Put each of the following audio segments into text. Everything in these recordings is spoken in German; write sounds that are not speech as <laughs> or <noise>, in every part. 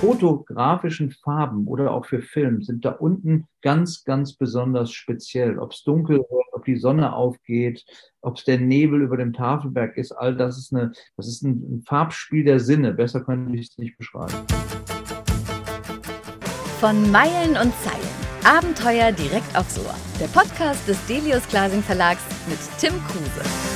Fotografischen Farben oder auch für Film sind da unten ganz, ganz besonders speziell. Ob es dunkel wird, ob die Sonne aufgeht, ob es der Nebel über dem Tafelberg ist, all das ist, eine, das ist ein, ein Farbspiel der Sinne. Besser könnte ich es nicht beschreiben. Von Meilen und Zeilen. Abenteuer direkt aufs Ohr. Der Podcast des Delius Glasing Verlags mit Tim Kruse.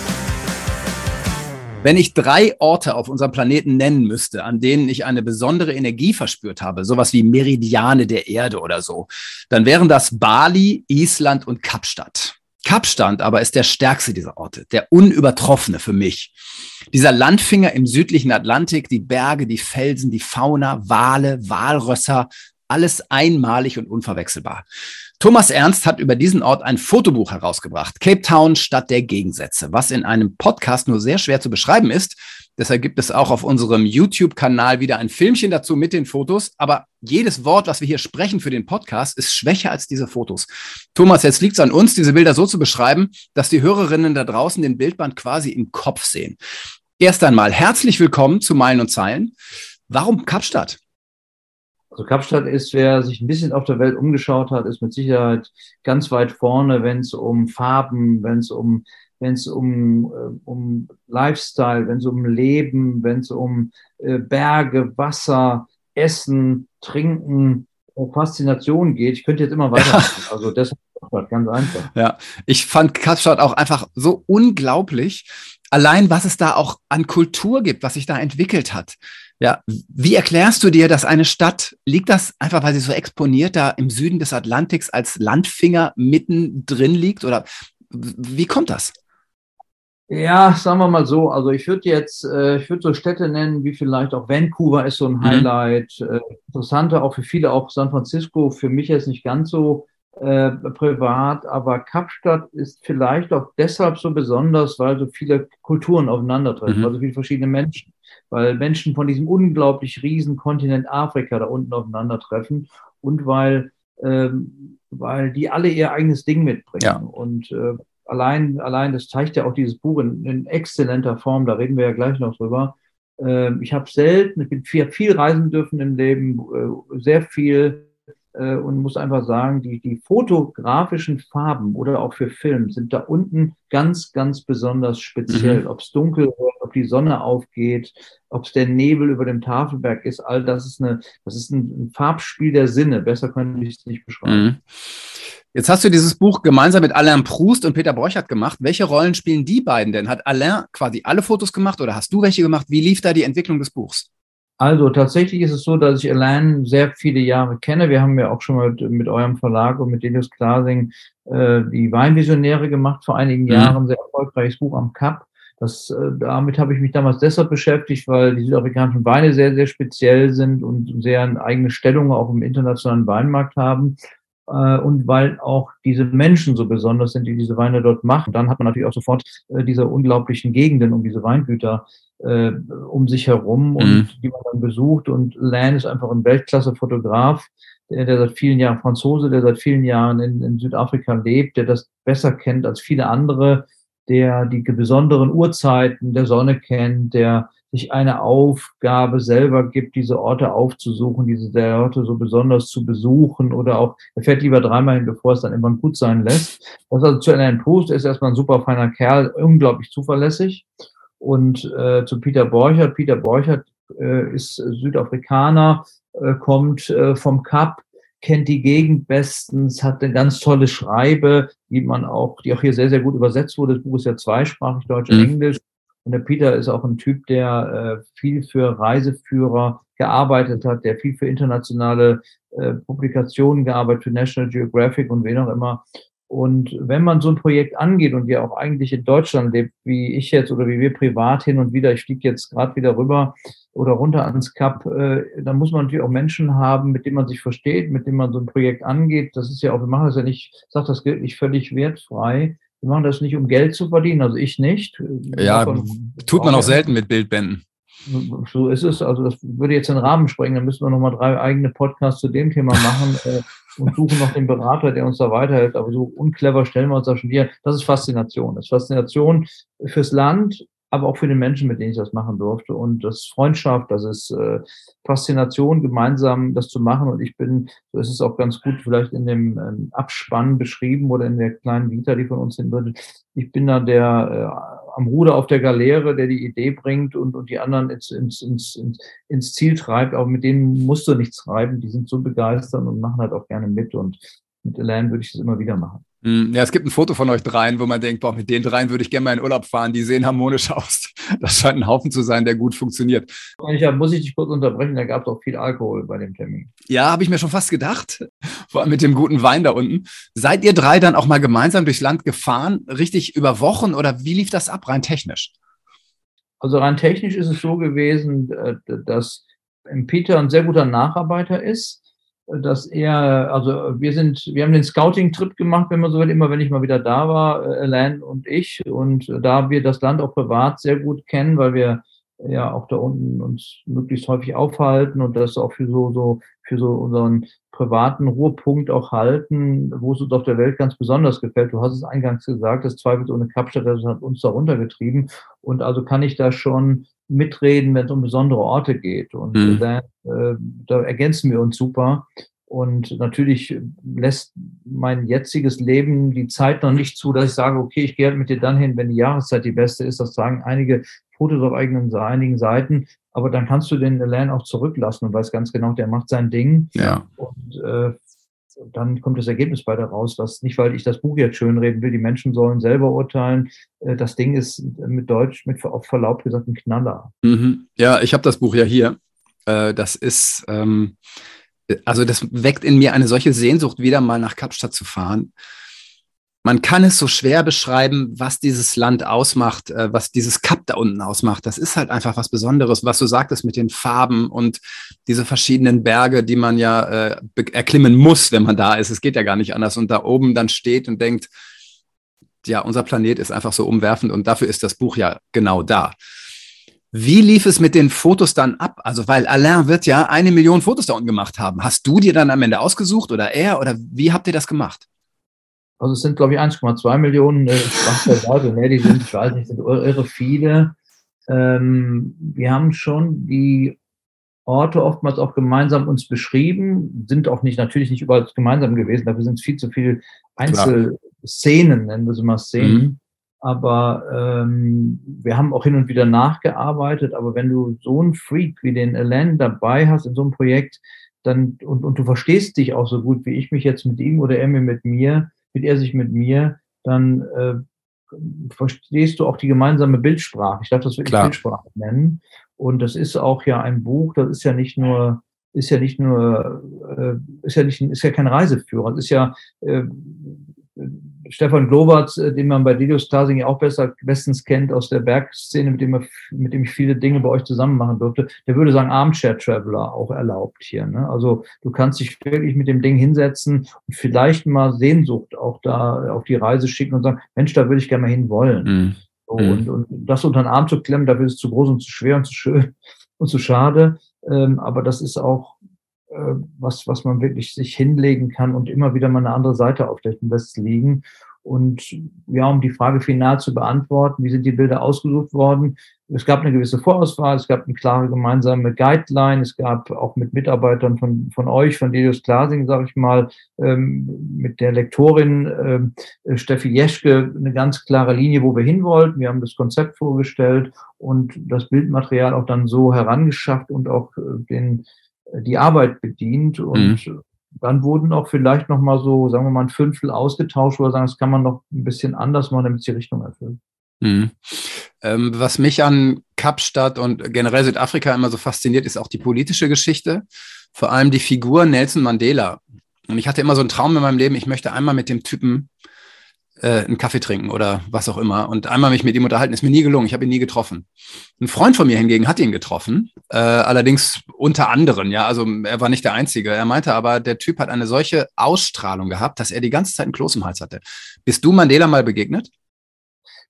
Wenn ich drei Orte auf unserem Planeten nennen müsste, an denen ich eine besondere Energie verspürt habe, sowas wie Meridiane der Erde oder so, dann wären das Bali, Island und Kapstadt. Kapstadt aber ist der stärkste dieser Orte, der unübertroffene für mich. Dieser Landfinger im südlichen Atlantik, die Berge, die Felsen, die Fauna, Wale, Walrösser, alles einmalig und unverwechselbar. Thomas Ernst hat über diesen Ort ein Fotobuch herausgebracht, Cape Town Stadt der Gegensätze, was in einem Podcast nur sehr schwer zu beschreiben ist. Deshalb gibt es auch auf unserem YouTube-Kanal wieder ein Filmchen dazu mit den Fotos. Aber jedes Wort, was wir hier sprechen für den Podcast, ist schwächer als diese Fotos. Thomas, jetzt liegt es an uns, diese Bilder so zu beschreiben, dass die Hörerinnen da draußen den Bildband quasi im Kopf sehen. Erst einmal herzlich willkommen zu Meilen und Zeilen. Warum Kapstadt? Also Kapstadt ist, wer sich ein bisschen auf der Welt umgeschaut hat, ist mit Sicherheit ganz weit vorne, wenn es um Farben, wenn es um wenn es um, äh, um Lifestyle, wenn es um Leben, wenn es um äh, Berge, Wasser, Essen, Trinken, äh, Faszination geht. Ich könnte jetzt immer weiter. Also deshalb ganz einfach. Ja, ich fand Kapstadt auch einfach so unglaublich. Allein, was es da auch an Kultur gibt, was sich da entwickelt hat. Ja, wie erklärst du dir, dass eine Stadt, liegt das einfach, weil sie so exponiert da im Süden des Atlantiks als Landfinger mittendrin liegt? Oder wie kommt das? Ja, sagen wir mal so. Also ich würde jetzt, äh, ich würde so Städte nennen, wie vielleicht auch Vancouver ist so ein mhm. Highlight. Äh, interessanter auch für viele, auch San Francisco. Für mich jetzt nicht ganz so äh, privat, aber Kapstadt ist vielleicht auch deshalb so besonders, weil so viele Kulturen aufeinandertreffen, mhm. also viele verschiedene Menschen weil Menschen von diesem unglaublich riesen Kontinent Afrika da unten aufeinandertreffen und weil, ähm, weil die alle ihr eigenes Ding mitbringen. Ja. Und äh, allein, allein, das zeigt ja auch dieses Buch in, in exzellenter Form, da reden wir ja gleich noch drüber. Äh, ich habe selten, ich bin viel, viel reisen dürfen im Leben, äh, sehr viel äh, und muss einfach sagen, die, die fotografischen Farben oder auch für Film sind da unten ganz, ganz besonders speziell. Mhm. Ob es dunkel wird, ob die Sonne aufgeht, ob es der Nebel über dem Tafelberg ist, all das ist eine, das ist ein, ein Farbspiel der Sinne. Besser könnte ich es nicht beschreiben. Mhm. Jetzt hast du dieses Buch gemeinsam mit Alain Proust und Peter Borchert gemacht. Welche Rollen spielen die beiden denn? Hat Alain quasi alle Fotos gemacht oder hast du welche gemacht? Wie lief da die Entwicklung des Buchs? Also tatsächlich ist es so, dass ich Alain sehr viele Jahre kenne. Wir haben ja auch schon mal mit, mit eurem Verlag und mit Delius Glasing äh, die Weinvisionäre gemacht vor einigen mhm. Jahren, sehr erfolgreiches Buch am Cup. Das, äh, damit habe ich mich damals deshalb beschäftigt, weil die südafrikanischen Weine sehr, sehr speziell sind und sehr eine eigene Stellung auch im internationalen Weinmarkt haben. Äh, und weil auch diese Menschen so besonders sind, die diese Weine dort machen. Dann hat man natürlich auch sofort äh, diese unglaublichen Gegenden um diese Weingüter äh, um sich herum und mhm. die man dann besucht. Und Lan ist einfach ein Weltklasse-Fotograf, der, der seit vielen Jahren Franzose, der seit vielen Jahren in, in Südafrika lebt, der das besser kennt als viele andere, der die besonderen Uhrzeiten der Sonne kennt, der sich eine Aufgabe selber gibt, diese Orte aufzusuchen, diese Orte so besonders zu besuchen oder auch, er fährt lieber dreimal hin, bevor es dann irgendwann gut sein lässt. Das also zu Alain Proust ist erstmal ein super feiner Kerl, unglaublich zuverlässig. Und äh, zu Peter Borchert. Peter Borchert äh, ist Südafrikaner, äh, kommt äh, vom Kap, kennt die Gegend bestens, hat eine ganz tolle Schreibe, die man auch, die auch hier sehr, sehr gut übersetzt wurde. Das Buch ist ja zweisprachig, Deutsch und mhm. Englisch. Und der Peter ist auch ein Typ, der äh, viel für Reiseführer gearbeitet hat, der viel für internationale äh, Publikationen gearbeitet, für National Geographic und wen auch immer. Und wenn man so ein Projekt angeht und ja auch eigentlich in Deutschland lebt, wie ich jetzt oder wie wir privat hin und wieder, ich fliege jetzt gerade wieder rüber oder runter ans Kap, äh, dann muss man natürlich auch Menschen haben, mit denen man sich versteht, mit denen man so ein Projekt angeht. Das ist ja auch, wir machen das ja nicht, ich sage das gilt nicht völlig wertfrei, wir machen das nicht, um Geld zu verdienen, also ich nicht. Ja, tut man auch selten mit Bildbänden. So ist es. Also das würde jetzt den Rahmen sprengen. Dann müssen wir nochmal drei eigene Podcasts zu dem Thema machen <laughs> äh, und suchen noch den Berater, der uns da weiterhilft. Aber so unclever stellen wir uns da schon hier. Das ist Faszination. Das ist Faszination fürs Land, aber auch für den Menschen, mit denen ich das machen durfte. Und das Freundschaft, das ist äh, Faszination, gemeinsam das zu machen. Und ich bin, so ist es auch ganz gut vielleicht in dem ähm, Abspann beschrieben oder in der kleinen Vita, die von uns hin wird. Ich bin da der äh, am Ruder auf der Galeere, der die Idee bringt und, und die anderen ins, ins, ins, ins Ziel treibt. Aber mit denen musst du nichts treiben. Die sind so begeistert und machen halt auch gerne mit. Und mit Elaine würde ich das immer wieder machen. Hm, ja, es gibt ein Foto von euch dreien, wo man denkt, boah, mit den dreien würde ich gerne mal in Urlaub fahren. Die sehen harmonisch <laughs> aus. Das scheint ein Haufen zu sein, der gut funktioniert. Ich, muss ich dich kurz unterbrechen, da gab es auch viel Alkohol bei dem Termin. Ja, habe ich mir schon fast gedacht. <laughs> Vor allem mit dem guten Wein da unten. Seid ihr drei dann auch mal gemeinsam durchs Land gefahren, richtig über Wochen oder wie lief das ab, rein technisch? Also rein technisch ist es so gewesen, äh, dass Peter ein sehr guter Nacharbeiter ist dass er, also wir sind, wir haben den Scouting-Trip gemacht, wenn man so will, immer wenn ich mal wieder da war, äh, Alain und ich. Und da wir das Land auch privat sehr gut kennen, weil wir ja auch da unten uns möglichst häufig aufhalten und das auch für so, so, für so unseren privaten Ruhepunkt auch halten, wo es uns auf der Welt ganz besonders gefällt. Du hast es eingangs gesagt, das zweifelsohne Kapstadt, das hat uns da runtergetrieben. Und also kann ich da schon mitreden, wenn es um besondere Orte geht. Und mhm. da, äh, da ergänzen wir uns super. Und natürlich lässt mein jetziges Leben die Zeit noch nicht zu, dass ich sage, okay, ich gehe halt mit dir dann hin, wenn die Jahreszeit die beste ist. Das sagen einige Fotos auf eigenen, einigen Seiten. Aber dann kannst du den Elan auch zurücklassen und weißt ganz genau, der macht sein Ding. Ja. Und äh, dann kommt das Ergebnis bei raus, dass nicht, weil ich das Buch jetzt schönreden will, die Menschen sollen selber urteilen. Äh, das Ding ist mit Deutsch, mit auf Verlaub gesagt, ein Knaller. Mhm. Ja, ich habe das Buch ja hier. Äh, das ist, ähm, also das weckt in mir eine solche Sehnsucht, wieder mal nach Kapstadt zu fahren man kann es so schwer beschreiben, was dieses Land ausmacht, äh, was dieses Kap da unten ausmacht. Das ist halt einfach was Besonderes, was du sagtest mit den Farben und diese verschiedenen Berge, die man ja äh, erklimmen muss, wenn man da ist. Es geht ja gar nicht anders. Und da oben dann steht und denkt, ja, unser Planet ist einfach so umwerfend und dafür ist das Buch ja genau da. Wie lief es mit den Fotos dann ab? Also, weil Alain wird ja eine Million Fotos da unten gemacht haben. Hast du dir dann am Ende ausgesucht oder er oder wie habt ihr das gemacht? Also es sind, glaube ich, 1,2 Millionen äh, Sprachverlage. ne, die sind, ich weiß nicht, sind irre viele. Ähm, wir haben schon die Orte oftmals auch gemeinsam uns beschrieben, sind auch nicht, natürlich nicht überall gemeinsam gewesen, dafür sind es viel zu viele Einzelszenen, nennen wir sie mal Szenen. Mhm. Aber ähm, wir haben auch hin und wieder nachgearbeitet, aber wenn du so einen Freak wie den Alain dabei hast in so einem Projekt, dann und, und du verstehst dich auch so gut wie ich mich jetzt mit ihm oder er mir mit mir, mit er sich mit mir, dann äh, verstehst du auch die gemeinsame Bildsprache. Ich darf das wirklich Klar. Bildsprache nennen. Und das ist auch ja ein Buch, das ist ja nicht nur, ist ja nicht nur, äh, ist ja nicht, ist ja kein Reiseführer. Das ist ja äh, Stefan Glowatz, äh, den man bei Delius Klasing auch besser, bestens kennt aus der Bergszene, mit dem, er, mit dem ich viele Dinge bei euch zusammen machen durfte, der würde sagen, Armchair Traveler auch erlaubt hier. Ne? Also du kannst dich wirklich mit dem Ding hinsetzen und vielleicht mal Sehnsucht auch da auf die Reise schicken und sagen, Mensch, da würde ich gerne mal hin wollen. Mhm. So, mhm. und, und das unter den Arm zu klemmen, dafür ist es zu groß und zu schwer und zu schön <laughs> und zu schade. Ähm, aber das ist auch was, was man wirklich sich hinlegen kann und immer wieder mal eine andere Seite aufdecken lässt liegen. Und ja, um die Frage final zu beantworten, wie sind die Bilder ausgesucht worden? Es gab eine gewisse Vorauswahl, es gab eine klare gemeinsame Guideline, es gab auch mit Mitarbeitern von, von euch, von Delius Glasing, sage ich mal, ähm, mit der Lektorin ähm, Steffi Jeschke eine ganz klare Linie, wo wir hin wollten. Wir haben das Konzept vorgestellt und das Bildmaterial auch dann so herangeschafft und auch äh, den die Arbeit bedient und mhm. dann wurden auch vielleicht noch mal so, sagen wir mal, ein Fünftel ausgetauscht, wir sagen, das kann man noch ein bisschen anders machen, damit es die Richtung erfüllt. Mhm. Ähm, was mich an Kapstadt und generell Südafrika immer so fasziniert, ist auch die politische Geschichte, vor allem die Figur Nelson Mandela. Und ich hatte immer so einen Traum in meinem Leben, ich möchte einmal mit dem Typen äh, einen Kaffee trinken oder was auch immer und einmal mich mit ihm unterhalten. Ist mir nie gelungen. Ich habe ihn nie getroffen. Ein Freund von mir hingegen hat ihn getroffen, äh, allerdings unter anderen. Ja, also er war nicht der Einzige. Er meinte aber, der Typ hat eine solche Ausstrahlung gehabt, dass er die ganze Zeit einen Kloß im Hals hatte. Bist du Mandela mal begegnet?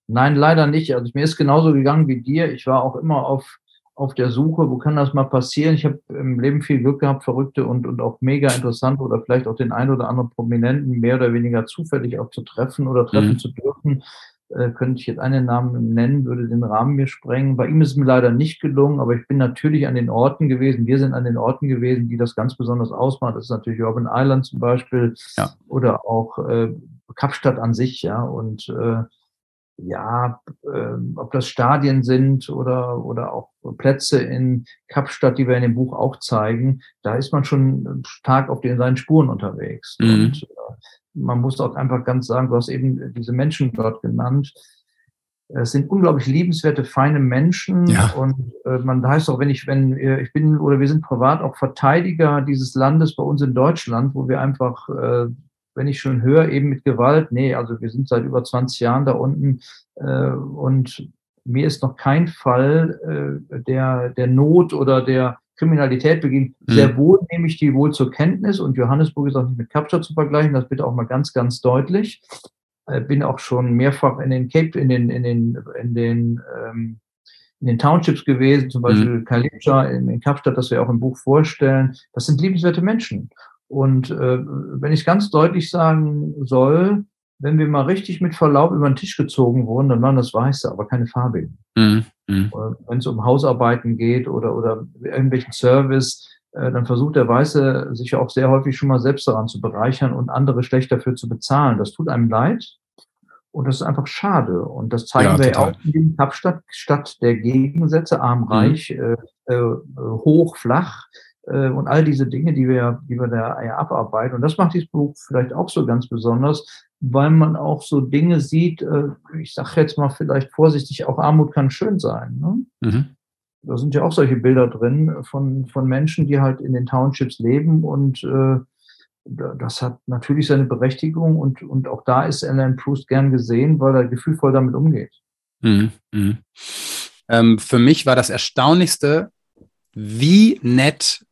Nein, leider nicht. Also mir ist genauso gegangen wie dir. Ich war auch immer auf auf der Suche, wo kann das mal passieren? Ich habe im Leben viel Glück gehabt, verrückte und, und auch mega interessant oder vielleicht auch den einen oder anderen Prominenten mehr oder weniger zufällig auch zu treffen oder treffen mhm. zu dürfen. äh, könnte ich jetzt einen Namen nennen, würde den Rahmen mir sprengen. Bei ihm ist es mir leider nicht gelungen, aber ich bin natürlich an den Orten gewesen. Wir sind an den Orten gewesen, die das ganz besonders ausmachen. Das ist natürlich Urban Island zum Beispiel ja. oder auch äh, Kapstadt an sich, ja. Und äh, ja, äh, ob das Stadien sind oder, oder auch Plätze in Kapstadt, die wir in dem Buch auch zeigen, da ist man schon stark auf den seinen Spuren unterwegs. Mhm. Und äh, man muss auch einfach ganz sagen, du hast eben diese Menschen dort genannt. Es sind unglaublich liebenswerte, feine Menschen. Ja. Und äh, man heißt auch, wenn ich, wenn ich bin oder wir sind privat auch Verteidiger dieses Landes bei uns in Deutschland, wo wir einfach äh, wenn ich schon höre, eben mit Gewalt, nee, also wir sind seit über 20 Jahren da unten äh, und mir ist noch kein Fall äh, der, der Not oder der Kriminalität beginnt. Mhm. Sehr wohl nehme ich die wohl zur Kenntnis und Johannesburg ist auch nicht mit Kapstadt zu vergleichen, das bitte auch mal ganz, ganz deutlich. Äh, bin auch schon mehrfach in den Cape, in den, in den, in den, ähm, in den Townships gewesen, zum Beispiel mhm. Kalipcha in, in Kapstadt, das wir auch im Buch vorstellen. Das sind liebenswerte Menschen. Und äh, wenn ich ganz deutlich sagen soll, wenn wir mal richtig mit Verlaub über den Tisch gezogen wurden, dann waren das Weiße, aber keine Farbigen. Mhm. Mhm. Wenn es um Hausarbeiten geht oder, oder irgendwelchen Service, äh, dann versucht der Weiße sich auch sehr häufig schon mal selbst daran zu bereichern und andere schlecht dafür zu bezahlen. Das tut einem leid. Und das ist einfach schade. Und das zeigen ja, wir ja auch in Kapstadt, Stadt der Gegensätze, arm, reich, mhm. äh, hoch, flach äh, und all diese Dinge, die wir, die wir da abarbeiten. Und das macht dieses Buch vielleicht auch so ganz besonders, weil man auch so Dinge sieht, äh, ich sage jetzt mal vielleicht vorsichtig, auch Armut kann schön sein. Ne? Mhm. Da sind ja auch solche Bilder drin von, von Menschen, die halt in den Townships leben und äh, das hat natürlich seine Berechtigung und, und auch da ist Alan Proust gern gesehen, weil er gefühlvoll damit umgeht. Mhm. Mhm. Ähm, für mich war das Erstaunlichste, wie nett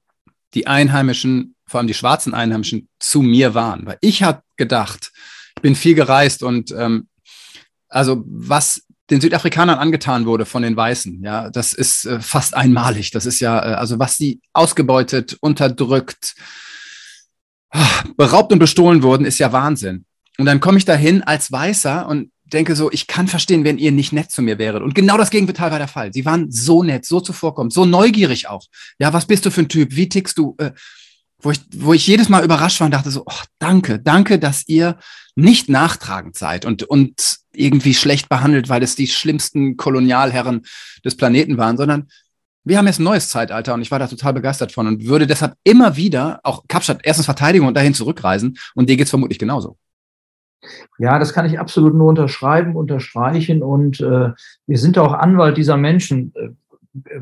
die Einheimischen, vor allem die schwarzen Einheimischen, zu mir waren. Weil ich habe gedacht, ich bin viel gereist und ähm, also was den Südafrikanern angetan wurde von den Weißen, ja, das ist äh, fast einmalig. Das ist ja, äh, also was sie ausgebeutet, unterdrückt, ah, beraubt und bestohlen wurden, ist ja Wahnsinn. Und dann komme ich dahin als Weißer und denke so, ich kann verstehen, wenn ihr nicht nett zu mir wäret. Und genau das Gegenteil war der Fall. Sie waren so nett, so zuvorkommend, so neugierig auch. Ja, was bist du für ein Typ? Wie tickst du? Äh, wo ich, wo ich jedes Mal überrascht war und dachte so, oh, danke, danke, dass ihr nicht nachtragend seid und, und irgendwie schlecht behandelt, weil es die schlimmsten Kolonialherren des Planeten waren, sondern wir haben jetzt ein neues Zeitalter und ich war da total begeistert von und würde deshalb immer wieder auch Kapstadt erstens verteidigen und dahin zurückreisen und dir geht's vermutlich genauso. Ja, das kann ich absolut nur unterschreiben, unterstreichen. Und äh, wir sind auch Anwalt dieser Menschen, äh,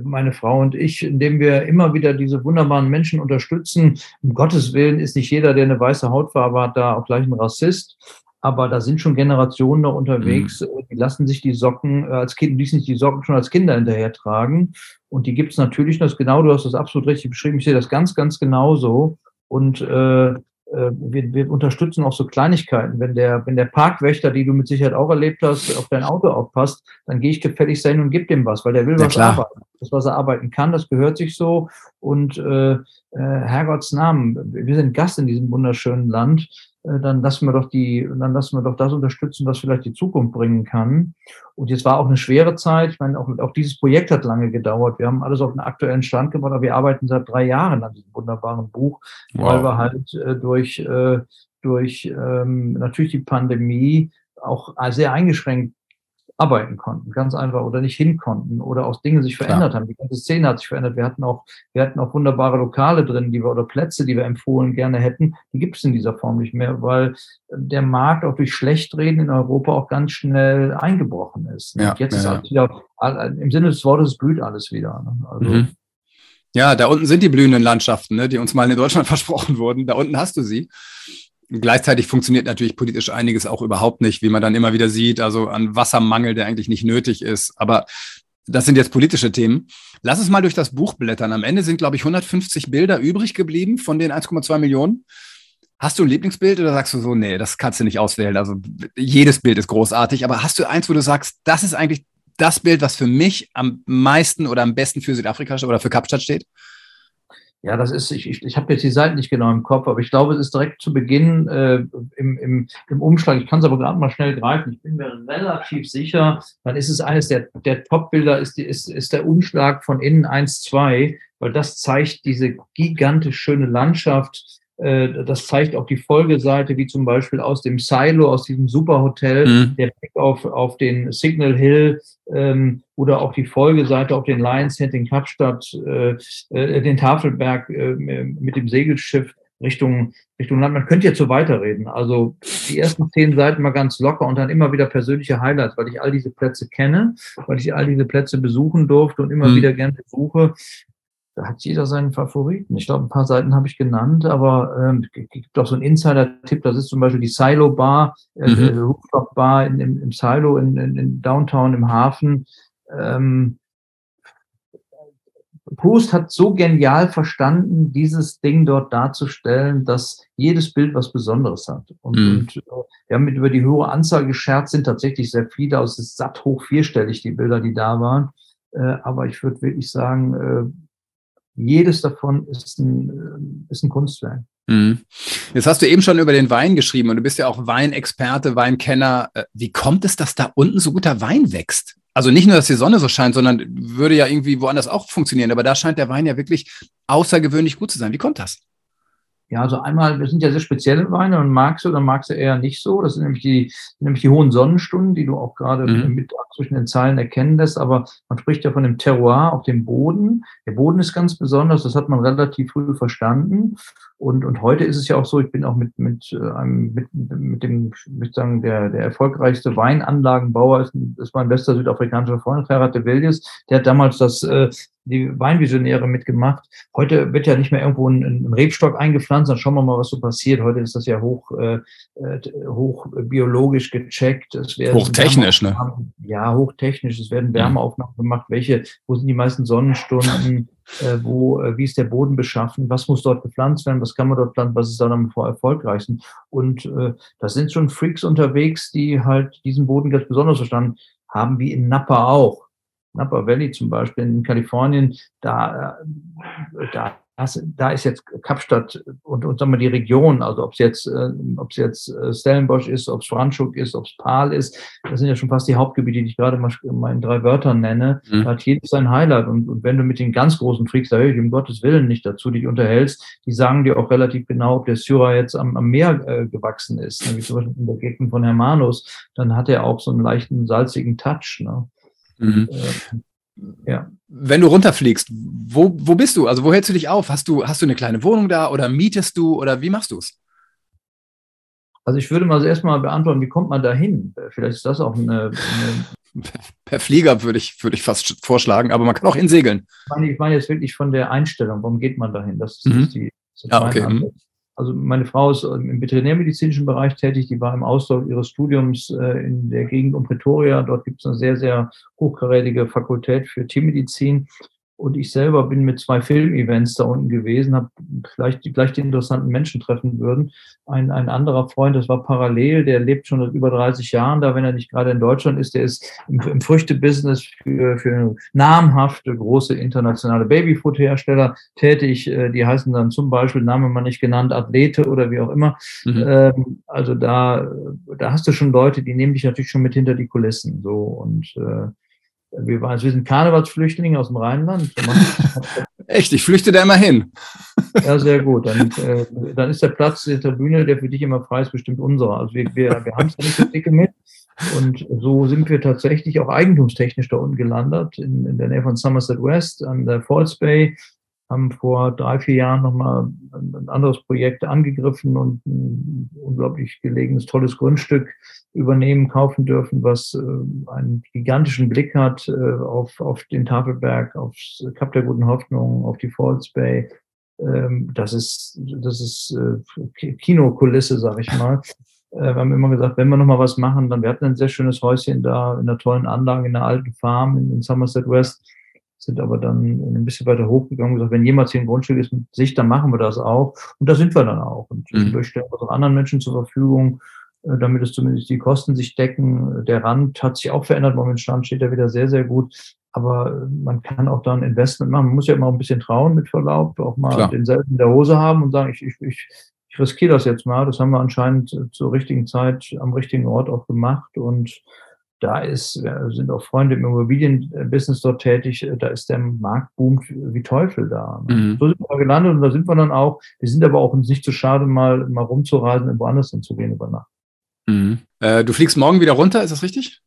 meine Frau und ich, indem wir immer wieder diese wunderbaren Menschen unterstützen. Um Gottes Willen ist nicht jeder, der eine weiße Hautfarbe hat, da auch gleich ein Rassist. Aber da sind schon Generationen noch unterwegs, mhm. die lassen sich die Socken äh, als Kind, ließen sich die Socken schon als Kinder hinterher tragen. Und die gibt es natürlich, das genau, du hast das absolut richtig beschrieben, ich sehe das ganz, ganz genauso. Und äh, wir, wir unterstützen auch so Kleinigkeiten. Wenn der, wenn der Parkwächter, die du mit Sicherheit auch erlebt hast, auf dein Auto aufpasst, dann gehe ich gefälligst dahin und gebe dem was, weil der will ja, was klar. arbeiten. Das, was er arbeiten kann, das gehört sich so. Und äh, äh, Herrgotts Namen, wir sind Gast in diesem wunderschönen Land. Äh, dann lassen wir doch die, dann lassen wir doch das unterstützen, was vielleicht die Zukunft bringen kann. Und jetzt war auch eine schwere Zeit. Ich meine, auch, auch dieses Projekt hat lange gedauert. Wir haben alles auf den aktuellen Stand gebracht, aber wir arbeiten seit drei Jahren an diesem wunderbaren Buch, wow. weil wir halt äh, durch, äh, durch ähm, natürlich die Pandemie auch sehr eingeschränkt arbeiten konnten, ganz einfach oder nicht hin konnten oder auch Dinge sich verändert Klar. haben. Die ganze Szene hat sich verändert. Wir hatten auch, wir hatten auch wunderbare Lokale drin, die wir oder Plätze, die wir empfohlen gerne hätten. Die gibt es in dieser Form nicht mehr, weil der Markt auch durch Schlechtreden in Europa auch ganz schnell eingebrochen ist. Ja, Und jetzt ja, ist alles wieder, im Sinne des Wortes blüht alles wieder. Ne? Also, mhm. Ja, da unten sind die blühenden Landschaften, ne, die uns mal in Deutschland <laughs> versprochen wurden. Da unten hast du sie. Gleichzeitig funktioniert natürlich politisch einiges auch überhaupt nicht, wie man dann immer wieder sieht, also an Wassermangel, der eigentlich nicht nötig ist. Aber das sind jetzt politische Themen. Lass uns mal durch das Buch blättern. Am Ende sind, glaube ich, 150 Bilder übrig geblieben von den 1,2 Millionen. Hast du ein Lieblingsbild oder sagst du so, nee, das kannst du nicht auswählen? Also jedes Bild ist großartig, aber hast du eins, wo du sagst, das ist eigentlich das Bild, was für mich am meisten oder am besten für Südafrika oder für Kapstadt steht? Ja, das ist, ich, ich, ich habe jetzt die Seiten nicht genau im Kopf, aber ich glaube, es ist direkt zu Beginn äh, im, im, im Umschlag. Ich kann es aber gerade mal schnell greifen. Ich bin mir relativ sicher, dann ist es eines der, der Top-Bilder, ist, die, ist, ist der Umschlag von innen 1-2, weil das zeigt diese gigantisch schöne Landschaft das zeigt auch die Folgeseite, wie zum Beispiel aus dem Silo, aus diesem Superhotel, mhm. der Blick auf, auf den Signal Hill ähm, oder auch die Folgeseite auf den Lions Head in Kapstadt, äh, äh, den Tafelberg äh, mit dem Segelschiff Richtung, Richtung Land. Man könnte jetzt so weiterreden. Also die ersten zehn Seiten mal ganz locker und dann immer wieder persönliche Highlights, weil ich all diese Plätze kenne, weil ich all diese Plätze besuchen durfte und immer mhm. wieder gerne besuche da hat jeder seinen Favoriten. Ich glaube, ein paar Seiten habe ich genannt, aber ähm, gibt auch so einen Insider-Tipp, das ist zum Beispiel die Silo Bar, äh, mhm. Rooftop Bar in, im, im Silo in, in, in Downtown im Hafen. Ähm, Proust hat so genial verstanden, dieses Ding dort darzustellen, dass jedes Bild was Besonderes hat. Und, mhm. und äh, wir haben mit über die höhere Anzahl gescherzt, sind tatsächlich sehr viele, aus also satt hoch vierstellig, die Bilder, die da waren. Äh, aber ich würde wirklich sagen, äh, jedes davon ist ein, äh, ist ein Kunstwerk. Mhm. Jetzt hast du eben schon über den Wein geschrieben und du bist ja auch Weinexperte, Weinkenner. Äh, wie kommt es, dass da unten so guter Wein wächst? Also nicht nur, dass die Sonne so scheint, sondern würde ja irgendwie woanders auch funktionieren. Aber da scheint der Wein ja wirklich außergewöhnlich gut zu sein. Wie kommt das? Ja, also einmal, wir sind ja sehr spezielle Weine und magst du oder magst du eher nicht so. Das sind nämlich die, nämlich die hohen Sonnenstunden, die du auch gerade mhm. mit zwischen den Zeilen erkennen lässt. Aber man spricht ja von dem Terroir auf dem Boden. Der Boden ist ganz besonders. Das hat man relativ früh verstanden. Und, und heute ist es ja auch so, ich bin auch mit, mit, äh, einem, mit, mit dem, ich würde sagen, der, der erfolgreichste Weinanlagenbauer ist, ist mein bester südafrikanischer Freund, Gerard de Villiers. Der hat damals das, äh, die Weinvisionäre mitgemacht. Heute wird ja nicht mehr irgendwo ein, ein Rebstock eingepflanzt, dann schauen wir mal, was so passiert. Heute ist das ja hoch, äh, äh hoch biologisch gecheckt. Es werden hochtechnisch, ne? Ja, hochtechnisch. Es werden Wärmeaufnahmen gemacht. Welche, wo sind die meisten Sonnenstunden? Äh, wo, äh, wie ist der Boden beschaffen, was muss dort gepflanzt werden, was kann man dort pflanzen, was ist da dann vor erfolgreichsten. Und äh, das sind schon Freaks unterwegs, die halt diesen Boden ganz besonders verstanden haben, wie in Napa auch. Napa Valley zum Beispiel in Kalifornien, da, äh, da da ist jetzt Kapstadt und, und sagen wir die Region, also ob es jetzt, äh, ob es jetzt äh, Stellenbosch ist, ob es Franschuk ist, ob es Pal ist, das sind ja schon fast die Hauptgebiete, die ich gerade mal, in drei Wörtern nenne. Mhm. Da hat jedes sein Highlight. Und, und wenn du mit den ganz großen Freaks, da höre ich um Gottes Willen nicht dazu, dich unterhältst, die sagen dir auch relativ genau, ob der Syrah jetzt am, am Meer äh, gewachsen ist, ne? wie zum Beispiel in der Gegend von Hermanus, dann hat er auch so einen leichten salzigen Touch. Ne? Mhm. Äh, ja. Wenn du runterfliegst, wo, wo bist du? Also wo hältst du dich auf? Hast du, hast du eine kleine Wohnung da oder mietest du oder wie machst du es? Also ich würde mal erstmal beantworten, wie kommt man da hin? Vielleicht ist das auch eine, eine Per Flieger würde ich, würde ich fast vorschlagen, aber man kann auch insegeln. Ich meine, ich meine jetzt wirklich von der Einstellung, warum geht man dahin? Das ist, mhm. die, das ist ja, okay. Mhm. Also meine Frau ist im veterinärmedizinischen Bereich tätig, die war im Ausdruck ihres Studiums äh, in der Gegend um Pretoria. Dort gibt es eine sehr, sehr hochkarätige Fakultät für Tiermedizin. Und ich selber bin mit zwei Filmevents da unten gewesen, habe vielleicht die, gleich die interessanten Menschen treffen würden. Ein, ein anderer Freund, das war parallel, der lebt schon seit über 30 Jahren da, wenn er nicht gerade in Deutschland ist. Der ist im, im Früchtebusiness für, für namhafte große internationale Babyfood-Hersteller tätig. Äh, die heißen dann zum Beispiel, Name mal nicht genannt, Athlete oder wie auch immer. Mhm. Ähm, also da, da hast du schon Leute, die nehmen dich natürlich schon mit hinter die Kulissen. So und äh, wir, waren, wir sind Karnevalsflüchtlinge aus dem Rheinland. <laughs> Echt, ich flüchte da immer hin. <laughs> Ja, sehr gut. Dann, äh, dann ist der Platz der Tribüne, der für dich immer frei ist, bestimmt unserer. Also wir, wir, wir haben es ja nicht so dicke mit. Und so sind wir tatsächlich auch eigentumstechnisch da unten gelandet, in, in der Nähe von Somerset West, an der Falls Bay, haben vor drei, vier Jahren nochmal ein anderes Projekt angegriffen und ein unglaublich gelegenes, tolles Grundstück übernehmen, kaufen dürfen, was äh, einen gigantischen Blick hat äh, auf, auf den Tafelberg, aufs Kap der Guten Hoffnung, auf die Falls Bay. Ähm, das ist, das ist äh, Kinokulisse, sag ich mal. <laughs> Wir haben immer gesagt, wenn wir nochmal was machen, dann, wir hatten ein sehr schönes Häuschen da in einer tollen Anlage, in einer alten Farm in Somerset West sind aber dann ein bisschen weiter hochgegangen und gesagt, wenn jemals hier ein Grundstück ist mit Sicht, dann machen wir das auch. Und da sind wir dann auch. Und mhm. wir stellen das auch anderen Menschen zur Verfügung, äh, damit es zumindest die Kosten sich decken. Der Rand hat sich auch verändert. Momentan steht er wieder sehr, sehr gut. aber man kann auch dann Investment machen. Man muss ja immer ein bisschen trauen, mit Verlaub, auch mal Klar. denselben in der Hose haben und sagen, ich, ich, ich, ich riskiere das jetzt mal. Das haben wir anscheinend zur richtigen Zeit am richtigen Ort auch gemacht und da ist, sind auch Freunde im Immobilienbusiness dort tätig, da ist der Marktboom wie Teufel da. Mhm. So sind wir gelandet und da sind wir dann auch. Wir sind aber auch uns nicht zu schade, mal, mal rumzureisen und woanders hinzugehen über Nacht. Mhm. Äh, du fliegst morgen wieder runter, ist das richtig?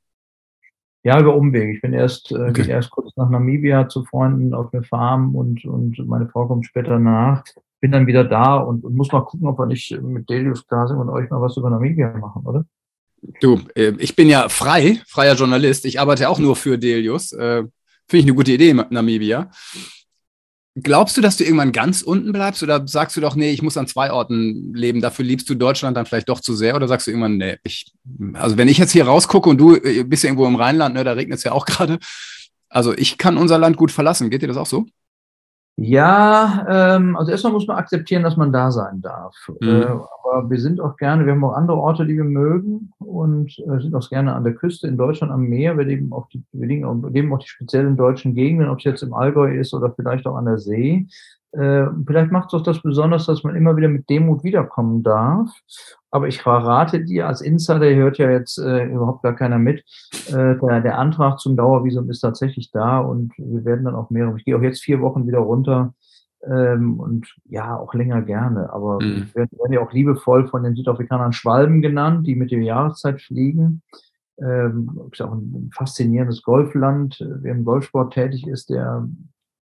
Ja, über Umweg. Ich bin erst, äh, okay. erst kurz nach Namibia zu Freunden auf eine Farm und, und meine Frau kommt später nach. Bin dann wieder da und, und muss mal gucken, ob wir nicht mit Delius Glasing und euch mal was über Namibia machen, oder? Du, äh, ich bin ja frei, freier Journalist. Ich arbeite auch nur für Delius. Äh, Finde ich eine gute Idee, Namibia. Glaubst du, dass du irgendwann ganz unten bleibst oder sagst du doch, nee, ich muss an zwei Orten leben, dafür liebst du Deutschland dann vielleicht doch zu sehr oder sagst du irgendwann, nee, ich, also wenn ich jetzt hier rausgucke und du äh, bist ja irgendwo im Rheinland, ne, da regnet es ja auch <laughs> gerade, also ich kann unser Land gut verlassen, geht dir das auch so? Ja, ähm, also erstmal muss man akzeptieren, dass man da sein darf. Mhm. Äh, aber wir sind auch gerne, wir haben auch andere Orte, die wir mögen und äh, sind auch gerne an der Küste in Deutschland am Meer. Wir leben auch die, wir leben auch, leben auch die speziellen deutschen Gegenden, ob es jetzt im Allgäu ist oder vielleicht auch an der See. Äh, vielleicht macht es auch das besonders, dass man immer wieder mit Demut wiederkommen darf. Aber ich verrate dir als Insider, hört ja jetzt äh, überhaupt gar keiner mit, äh, der, der Antrag zum Dauervisum ist tatsächlich da und wir werden dann auch mehrere. Ich gehe auch jetzt vier Wochen wieder runter ähm, und ja, auch länger gerne. Aber mhm. wir werden ja auch liebevoll von den Südafrikanern Schwalben genannt, die mit der Jahreszeit fliegen. Ähm, ist auch ein faszinierendes Golfland. Wer im Golfsport tätig ist, der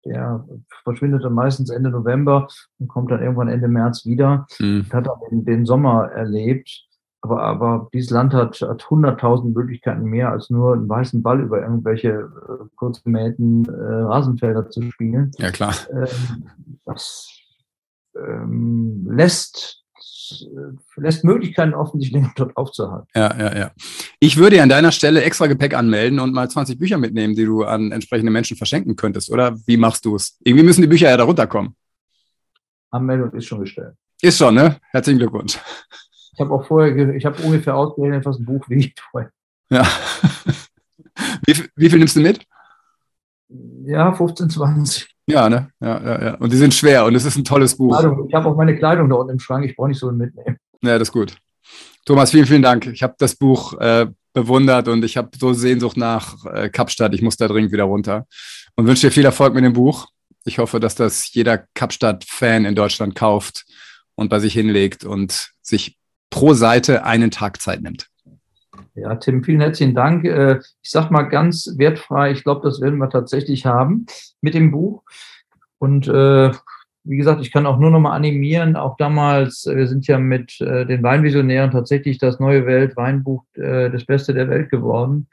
der verschwindet dann meistens Ende November und kommt dann irgendwann Ende März wieder. Mhm. Hat dann den, den, Sommer erlebt. Aber, aber dieses Land hat, hat 100.000 Möglichkeiten mehr, als nur einen weißen Ball über irgendwelche äh, kurz gemähten äh, Rasenfelder zu spielen. Ja, klar. Ähm, das ähm, lässt äh, lässt Möglichkeiten offen, sich länger <laughs> dort aufzuhalten. Ja, ja, ja. Ich würde ja an deiner Stelle extra Gepäck anmelden und mal 20 Bücher mitnehmen, die du an entsprechende Menschen verschenken könntest. Oder wie machst du es? Irgendwie müssen die Bücher ja da runterkommen. Anmeldung ist schon gestellt. Ist schon, ne? Herzlichen Glückwunsch. Ich habe auch vorher, ich habe ungefähr ausgerechnet, was ein Buch wiegt. Ja. <laughs> wie, wie viel nimmst du mit? Ja, 15, 20. Ja, ne? Ja, ja, ja. Und die sind schwer und es ist ein tolles Buch. Ich habe auch meine Kleidung da unten im Schrank, ich brauche nicht so mitnehmen. Ja, das ist gut. Thomas, vielen, vielen Dank. Ich habe das Buch äh, bewundert und ich habe so Sehnsucht nach äh, Kapstadt. Ich muss da dringend wieder runter. Und wünsche dir viel Erfolg mit dem Buch. Ich hoffe, dass das jeder Kapstadt-Fan in Deutschland kauft und bei sich hinlegt und sich pro Seite einen Tag Zeit nimmt. Ja, Tim, vielen herzlichen Dank. Äh, ich sage mal ganz wertfrei, ich glaube, das werden wir tatsächlich haben mit dem Buch. Und äh, wie gesagt, ich kann auch nur noch mal animieren. Auch damals, wir sind ja mit äh, den Weinvisionären tatsächlich das neue Weltweinbuch äh, das Beste der Welt geworden.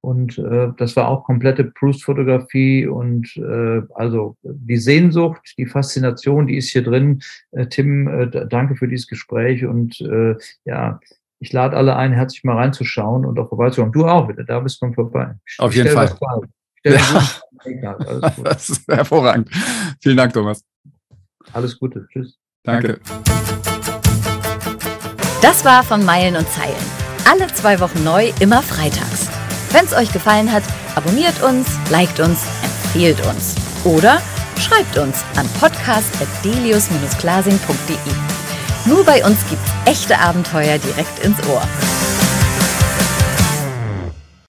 Und äh, das war auch komplette Proust-Fotografie und äh, also die Sehnsucht, die Faszination, die ist hier drin. Äh, Tim, äh, danke für dieses Gespräch und äh, ja, ich lade alle ein, herzlich mal reinzuschauen und auch vorbeizuschauen. Du auch, du da bist, komm vorbei. Auf jeden Fall. Ja. <laughs> das ist hervorragend. Vielen Dank, Thomas. Alles Gute. Tschüss. Danke. Das war von Meilen und Zeilen. Alle zwei Wochen neu, immer freitags. Wenn es euch gefallen hat, abonniert uns, liked uns, empfehlt uns. Oder schreibt uns an podcast.delius-glasing.de. Nur bei uns gibt's echte Abenteuer direkt ins Ohr.